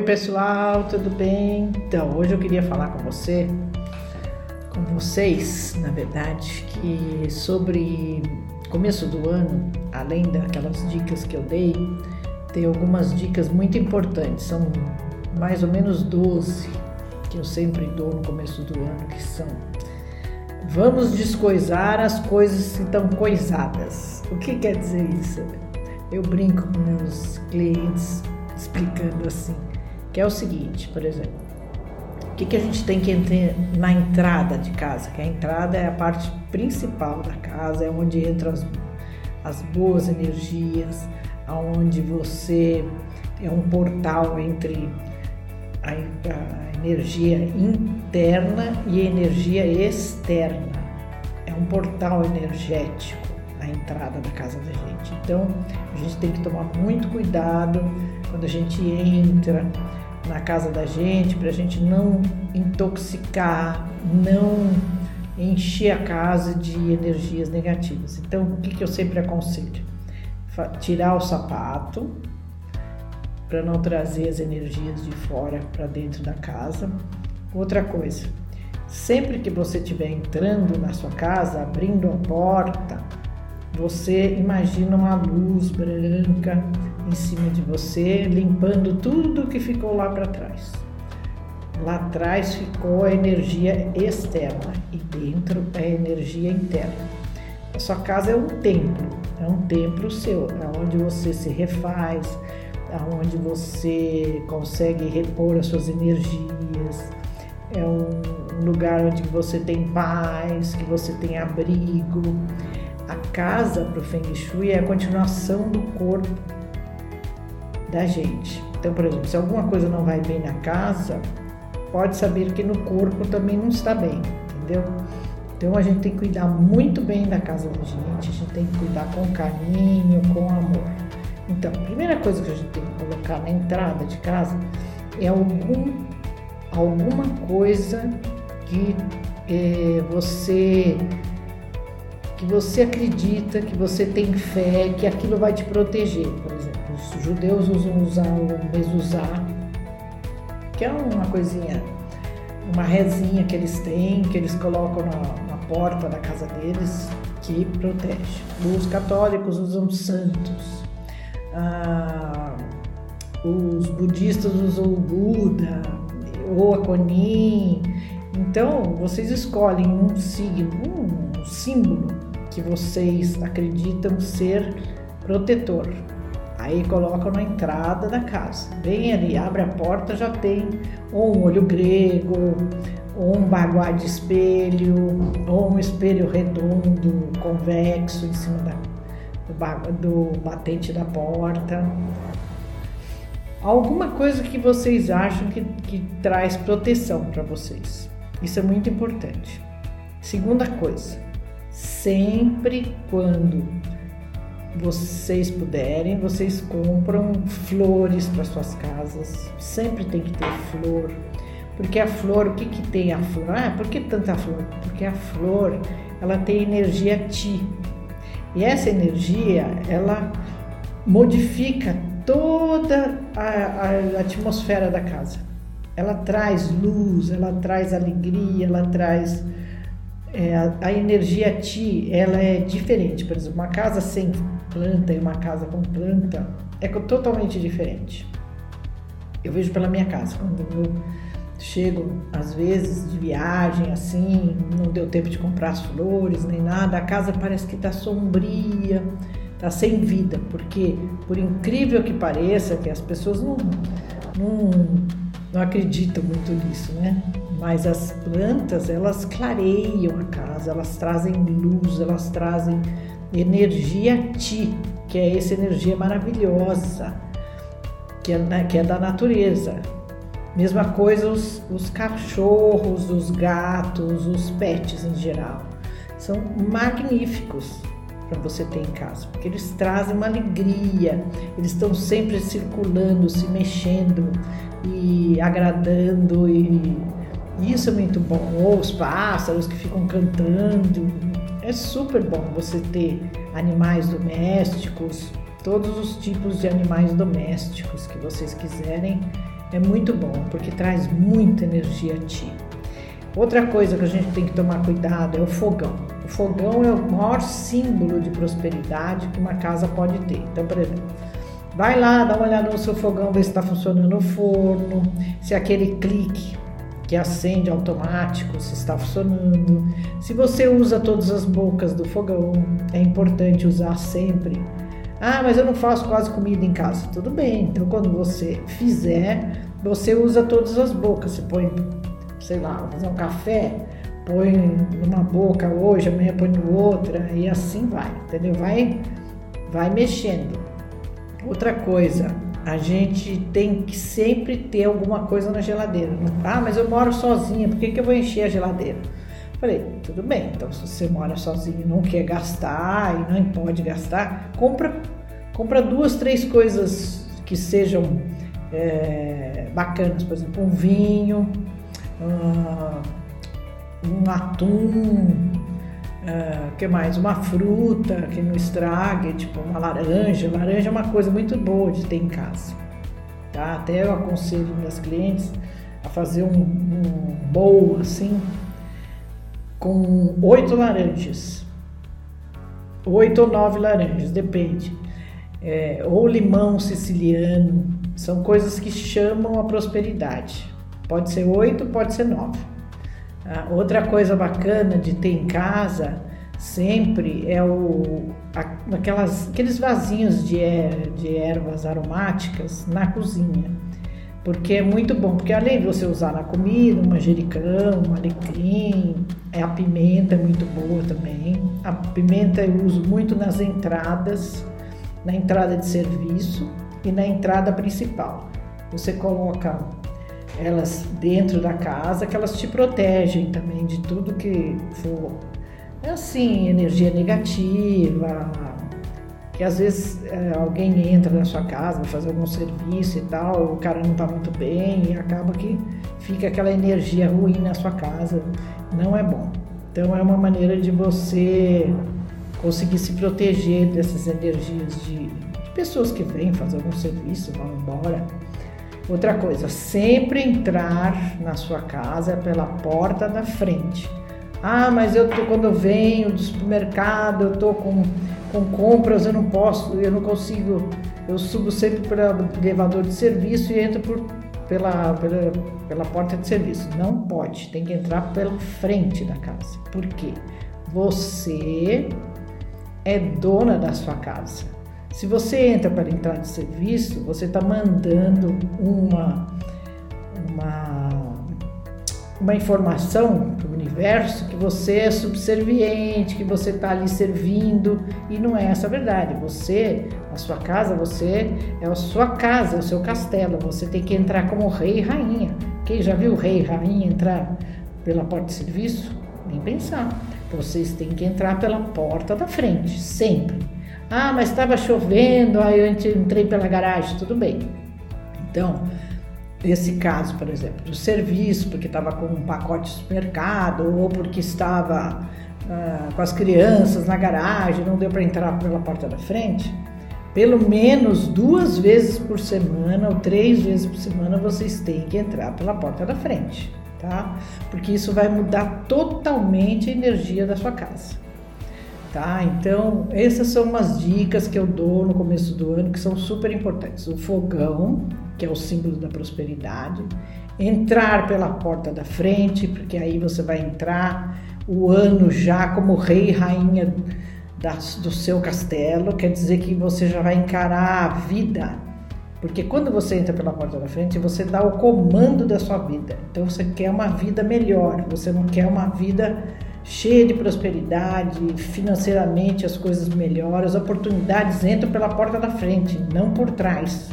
Oi pessoal, tudo bem? Então, hoje eu queria falar com você, com vocês, na verdade, que sobre começo do ano, além daquelas dicas que eu dei, tem algumas dicas muito importantes, são mais ou menos 12 que eu sempre dou no começo do ano, que são Vamos descoisar as coisas que estão coisadas. O que quer dizer isso? Eu brinco com meus clientes explicando assim que é o seguinte, por exemplo, o que, que a gente tem que entrar na entrada de casa? Que a entrada é a parte principal da casa, é onde entram as, as boas energias, aonde você é um portal entre a, a energia interna e a energia externa. É um portal energético a entrada da casa da gente. Então, a gente tem que tomar muito cuidado quando a gente entra na casa da gente, para a gente não intoxicar, não encher a casa de energias negativas. Então, o que, que eu sempre aconselho? Tirar o sapato para não trazer as energias de fora para dentro da casa. Outra coisa, sempre que você estiver entrando na sua casa, abrindo a porta, você imagina uma luz branca em cima de você, limpando tudo que ficou lá para trás. Lá atrás ficou a energia externa e dentro é a energia interna. A sua casa é um templo, é um templo seu, é onde você se refaz, é onde você consegue repor as suas energias, é um lugar onde você tem paz, que você tem abrigo, a casa para o Feng Shui é a continuação do corpo da gente. Então, por exemplo, se alguma coisa não vai bem na casa, pode saber que no corpo também não está bem, entendeu? Então a gente tem que cuidar muito bem da casa da gente, a gente tem que cuidar com carinho, com amor. Então, a primeira coisa que a gente tem que colocar na entrada de casa é algum, alguma coisa que eh, você que você acredita, que você tem fé, que aquilo vai te proteger. Por os judeus usam usar o mezuzá, que é uma coisinha, uma rezinha que eles têm, que eles colocam na, na porta da casa deles, que protege. Os católicos usam santos. Ah, os budistas usam o Buda ou a. Então, vocês escolhem um signo, um símbolo que vocês acreditam ser protetor. Aí colocam na entrada da casa. Bem ali, abre a porta, já tem ou um olho grego, ou um baguá de espelho, ou um espelho redondo, convexo em cima da, do, do batente da porta. Alguma coisa que vocês acham que, que traz proteção para vocês. Isso é muito importante. Segunda coisa, sempre quando vocês puderem, vocês compram flores para suas casas. Sempre tem que ter flor. Porque a flor, o que, que tem a flor? Ah, por que tanta flor? Porque a flor, ela tem energia ti. E essa energia, ela modifica toda a, a atmosfera da casa. Ela traz luz, ela traz alegria, ela traz é, a, a, energia ti ela é diferente. Por exemplo, uma casa sem planta e uma casa com planta é totalmente diferente. Eu vejo pela minha casa, quando eu chego às vezes de viagem assim, não deu tempo de comprar as flores nem nada, a casa parece que está sombria, está sem vida, porque por incrível que pareça, que as pessoas não, não, não acreditam muito nisso, né? mas as plantas elas clareiam a casa, elas trazem luz, elas trazem energia ti, que é essa energia maravilhosa que é, que é da natureza. Mesma coisa os, os cachorros, os gatos, os pets em geral. São magníficos para você ter em casa, porque eles trazem uma alegria, eles estão sempre circulando, se mexendo e agradando e isso é muito bom. Ou os pássaros que ficam cantando. É super bom você ter animais domésticos, todos os tipos de animais domésticos que vocês quiserem. é muito bom, porque traz muita energia a ti. Outra coisa que a gente tem que tomar cuidado é o fogão. O fogão é o maior símbolo de prosperidade que uma casa pode ter. Então, por exemplo, vai lá, dá uma olhada no seu fogão, ver se está funcionando o forno, se aquele clique que acende automático, se está funcionando. Se você usa todas as bocas do fogão, é importante usar sempre. Ah, mas eu não faço quase comida em casa. Tudo bem, então quando você fizer, você usa todas as bocas. Você põe sei lá, fazer um café, põe numa boca hoje, amanhã põe no outra e assim vai, entendeu? Vai, vai mexendo. Outra coisa, a gente tem que sempre ter alguma coisa na geladeira. Ah, mas eu moro sozinha, por que, que eu vou encher a geladeira? Falei, tudo bem, então se você mora sozinho e não quer gastar e não pode gastar, compra, compra duas, três coisas que sejam é, bacanas, por exemplo, um vinho, uh, um atum, uh, que mais? Uma fruta que não estrague, tipo uma laranja. Laranja é uma coisa muito boa de ter em casa. Tá? Até eu aconselho meus clientes a fazer um, um bowl assim com oito laranjas. Oito ou nove laranjas, depende. É, ou limão siciliano, são coisas que chamam a prosperidade. Pode ser oito, pode ser nove. Ah, outra coisa bacana de ter em casa sempre é o, aquelas, aqueles vasinhos de, er, de ervas aromáticas na cozinha. Porque é muito bom, porque além de você usar na comida, um manjericão, um alecrim, é a pimenta é muito boa também. A pimenta eu uso muito nas entradas, na entrada de serviço e na entrada principal. Você coloca elas dentro da casa, que elas te protegem também de tudo que for assim, energia negativa, que às vezes é, alguém entra na sua casa, vai fazer algum serviço e tal, o cara não está muito bem e acaba que fica aquela energia ruim na sua casa, não é bom. Então é uma maneira de você conseguir se proteger dessas energias de, de pessoas que vêm fazer algum serviço, vão embora. Outra coisa, sempre entrar na sua casa pela porta da frente. Ah, mas eu tô, quando eu venho do supermercado, eu tô com, com compras, eu não posso, eu não consigo, eu subo sempre pelo elevador de serviço e entro por, pela, pela, pela porta de serviço. Não pode, tem que entrar pela frente da casa. Por quê? Você é dona da sua casa. Se você entra para entrar de serviço, você está mandando uma, uma, uma informação para o universo que você é subserviente, que você está ali servindo, e não é essa a verdade. Você, a sua casa, você é a sua casa, é o seu castelo. Você tem que entrar como rei e rainha. Quem já viu rei e rainha entrar pela porta de serviço? Nem pensar. Vocês têm que entrar pela porta da frente, sempre. Ah, mas estava chovendo, aí eu entrei pela garagem, tudo bem. Então, esse caso, por exemplo, do serviço, porque estava com um pacote de supermercado, ou porque estava ah, com as crianças na garagem, não deu para entrar pela porta da frente, pelo menos duas vezes por semana ou três vezes por semana vocês têm que entrar pela porta da frente, tá? Porque isso vai mudar totalmente a energia da sua casa tá? Então, essas são umas dicas que eu dou no começo do ano que são super importantes. O fogão, que é o símbolo da prosperidade, entrar pela porta da frente, porque aí você vai entrar o ano já como rei e rainha da, do seu castelo, quer dizer que você já vai encarar a vida. Porque quando você entra pela porta da frente, você dá o comando da sua vida. Então você quer uma vida melhor, você não quer uma vida cheia de prosperidade, financeiramente as coisas melhoram, as oportunidades entram pela porta da frente, não por trás.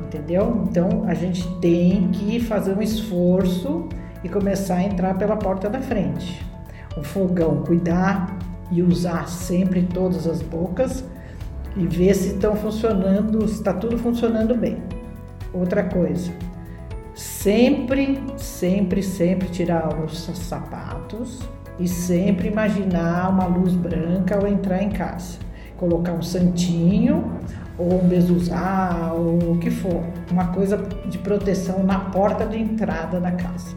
Entendeu? Então a gente tem que fazer um esforço e começar a entrar pela porta da frente. O fogão, cuidar e usar sempre todas as bocas e ver se estão funcionando, se está tudo funcionando bem. Outra coisa, sempre, sempre, sempre tirar os sapatos e sempre imaginar uma luz branca ao entrar em casa. Colocar um santinho ou um bezuzá, ou o que for, uma coisa de proteção na porta de entrada da casa.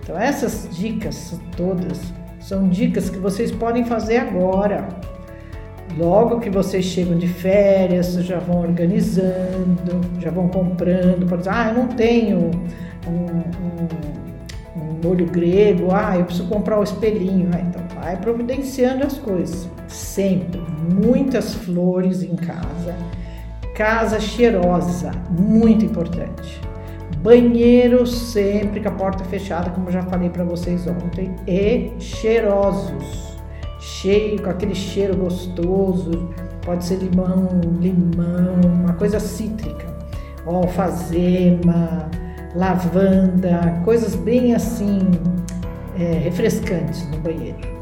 Então essas dicas todas são dicas que vocês podem fazer agora. Logo que vocês chegam de férias, já vão organizando, já vão comprando, por exemplo, ah, eu não tenho um, um molho grego, ah, eu preciso comprar o espelhinho, ah, então vai providenciando as coisas. Sempre, muitas flores em casa, casa cheirosa, muito importante. Banheiro sempre com a porta fechada, como já falei para vocês ontem, e cheirosos, cheio com aquele cheiro gostoso, pode ser limão, limão, uma coisa cítrica, alfazema, lavanda, coisas bem assim é, refrescantes no banheiro.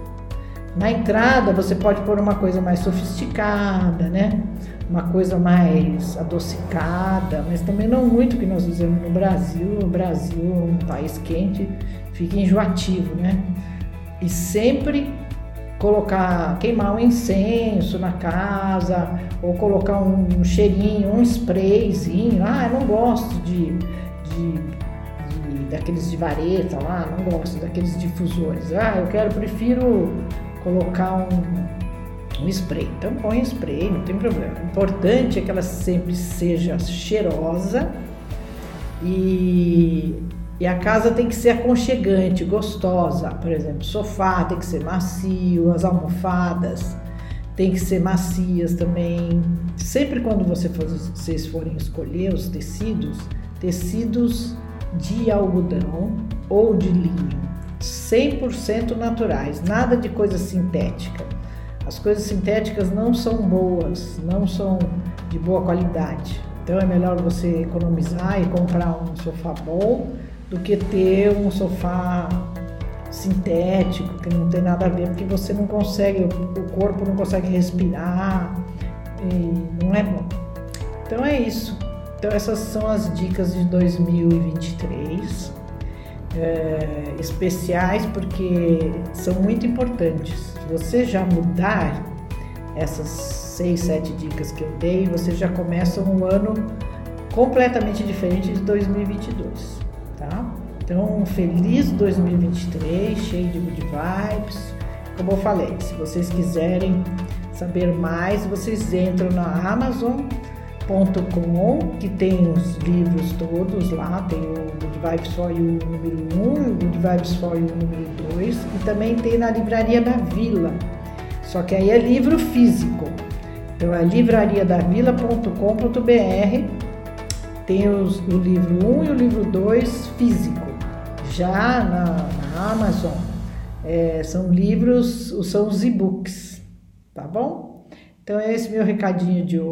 Na entrada você pode pôr uma coisa mais sofisticada, né? Uma coisa mais adocicada, mas também não muito que nós usamos no Brasil. O Brasil é um país quente, fica enjoativo, né? E sempre colocar, queimar um incenso na casa, ou colocar um, um cheirinho, um sprayzinho. Ah, eu não gosto de, de, de, daqueles de vareta lá, não gosto daqueles difusores. Ah, eu quero, prefiro colocar um, um spray. Então põe spray, não tem problema. O importante é que ela sempre seja cheirosa e, e a casa tem que ser aconchegante, gostosa. Por exemplo, sofá tem que ser macio, as almofadas tem que ser macias também. Sempre quando você for, vocês forem escolher os tecidos, tecidos de algodão ou de linho 100% naturais, nada de coisa sintética. As coisas sintéticas não são boas, não são de boa qualidade. Então é melhor você economizar e comprar um sofá bom do que ter um sofá sintético que não tem nada a ver, porque você não consegue, o corpo não consegue respirar não é bom. Então é isso. Então essas são as dicas de 2023 é, especiais porque são muito importantes. Se você já mudar essas seis, sete dicas que eu dei, você já começa um ano completamente diferente de 2022, tá? Então, um feliz 2023, cheio de good vibes. Como eu falei, se vocês quiserem saber mais, vocês entram na Amazon que tem os livros todos lá, tem o Good Vibes for You número 1 e o Good Vibes for You número 2, e também tem na Livraria da Vila, só que aí é livro físico. Então é livrariadavila.com.br, tem os, o livro 1 e o livro 2 físico. Já na, na Amazon é, são livros, são os e-books, tá bom? Então é esse meu recadinho de hoje.